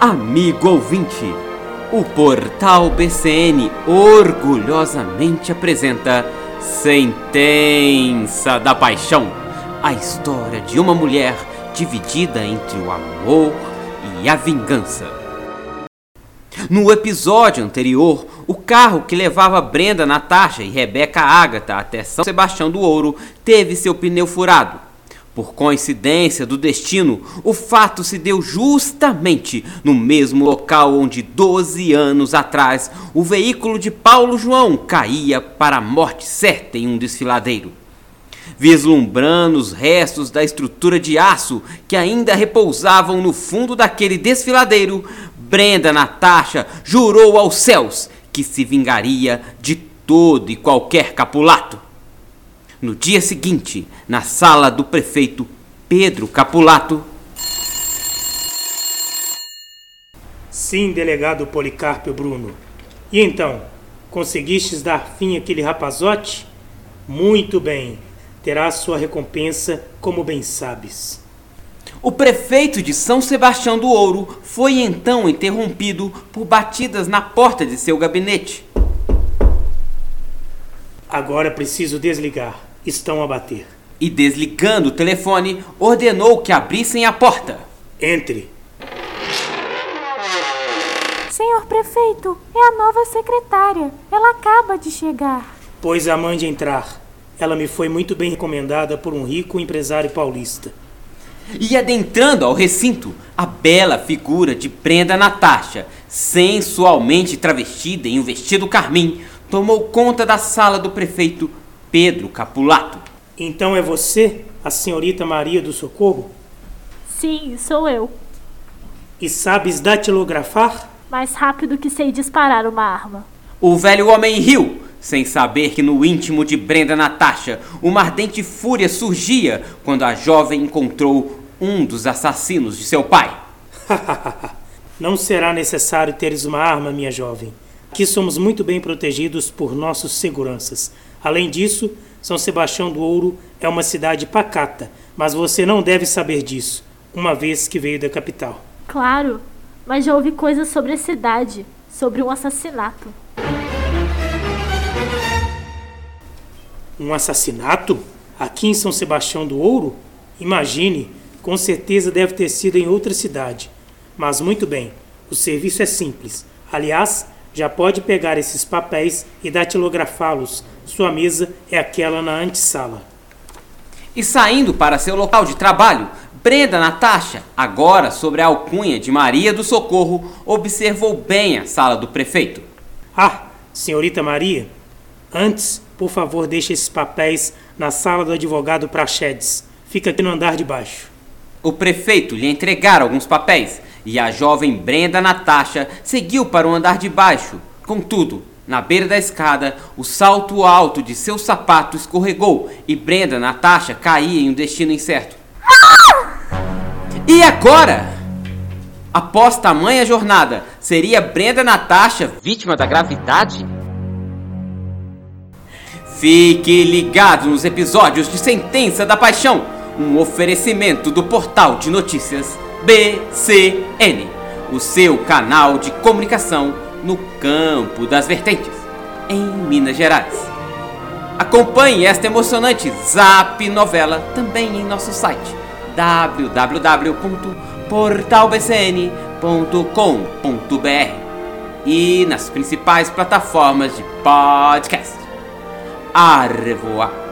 Amigo ouvinte, o portal BCN orgulhosamente apresenta Sentença da Paixão a história de uma mulher dividida entre o amor e a vingança. No episódio anterior, o carro que levava Brenda, Natasha e Rebeca Ágata até São Sebastião do Ouro teve seu pneu furado. Por coincidência do destino, o fato se deu justamente no mesmo local onde 12 anos atrás o veículo de Paulo João caía para a morte certa em um desfiladeiro. Vislumbrando os restos da estrutura de aço que ainda repousavam no fundo daquele desfiladeiro, Brenda Natasha jurou aos céus que se vingaria de todo e qualquer capulato. No dia seguinte, na sala do prefeito Pedro Capulato. Sim, delegado Policarpio Bruno. E então, conseguistes dar fim àquele rapazote? Muito bem, terás sua recompensa, como bem sabes. O prefeito de São Sebastião do Ouro foi então interrompido por batidas na porta de seu gabinete. Agora preciso desligar. Estão a bater. E desligando o telefone, ordenou que abrissem a porta. Entre. Senhor prefeito, é a nova secretária. Ela acaba de chegar. Pois a mande entrar. Ela me foi muito bem recomendada por um rico empresário paulista. E adentrando ao recinto, a bela figura de Brenda Natasha, sensualmente travestida em um vestido carmim, tomou conta da sala do prefeito Pedro Capulato. Então é você, a senhorita Maria do Socorro? Sim, sou eu. E sabes datilografar? Mais rápido que sei disparar uma arma. O velho homem riu, sem saber que no íntimo de Brenda Natasha uma ardente fúria surgia quando a jovem encontrou um dos assassinos de seu pai. Não será necessário teres uma arma, minha jovem. Aqui somos muito bem protegidos por nossos seguranças. Além disso, São Sebastião do Ouro é uma cidade pacata, mas você não deve saber disso, uma vez que veio da capital. Claro, mas já ouvi coisas sobre a cidade, sobre um assassinato. Um assassinato? Aqui em São Sebastião do Ouro? Imagine, com certeza deve ter sido em outra cidade. Mas muito bem, o serviço é simples. Aliás, já pode pegar esses papéis e datilografá-los. Sua mesa é aquela na antessala. E saindo para seu local de trabalho, Brenda Natasha, agora sobre a alcunha de Maria do Socorro, observou bem a sala do prefeito. Ah, senhorita Maria, antes, por favor, deixe esses papéis na sala do advogado Prachedes. Fica aqui no andar de baixo. O prefeito lhe entregara alguns papéis e a jovem Brenda Natasha seguiu para o andar de baixo. Contudo, na beira da escada, o salto alto de seu sapato escorregou e Brenda Natasha caía em um destino incerto. E agora? Após tamanha jornada, seria Brenda Natasha vítima da gravidade? Fique ligado nos episódios de Sentença da Paixão, um oferecimento do portal de notícias BCN, o seu canal de comunicação no campo das vertentes, em Minas Gerais. Acompanhe esta emocionante Zap novela também em nosso site www.portalbcn.com.br e nas principais plataformas de podcast. A revoar!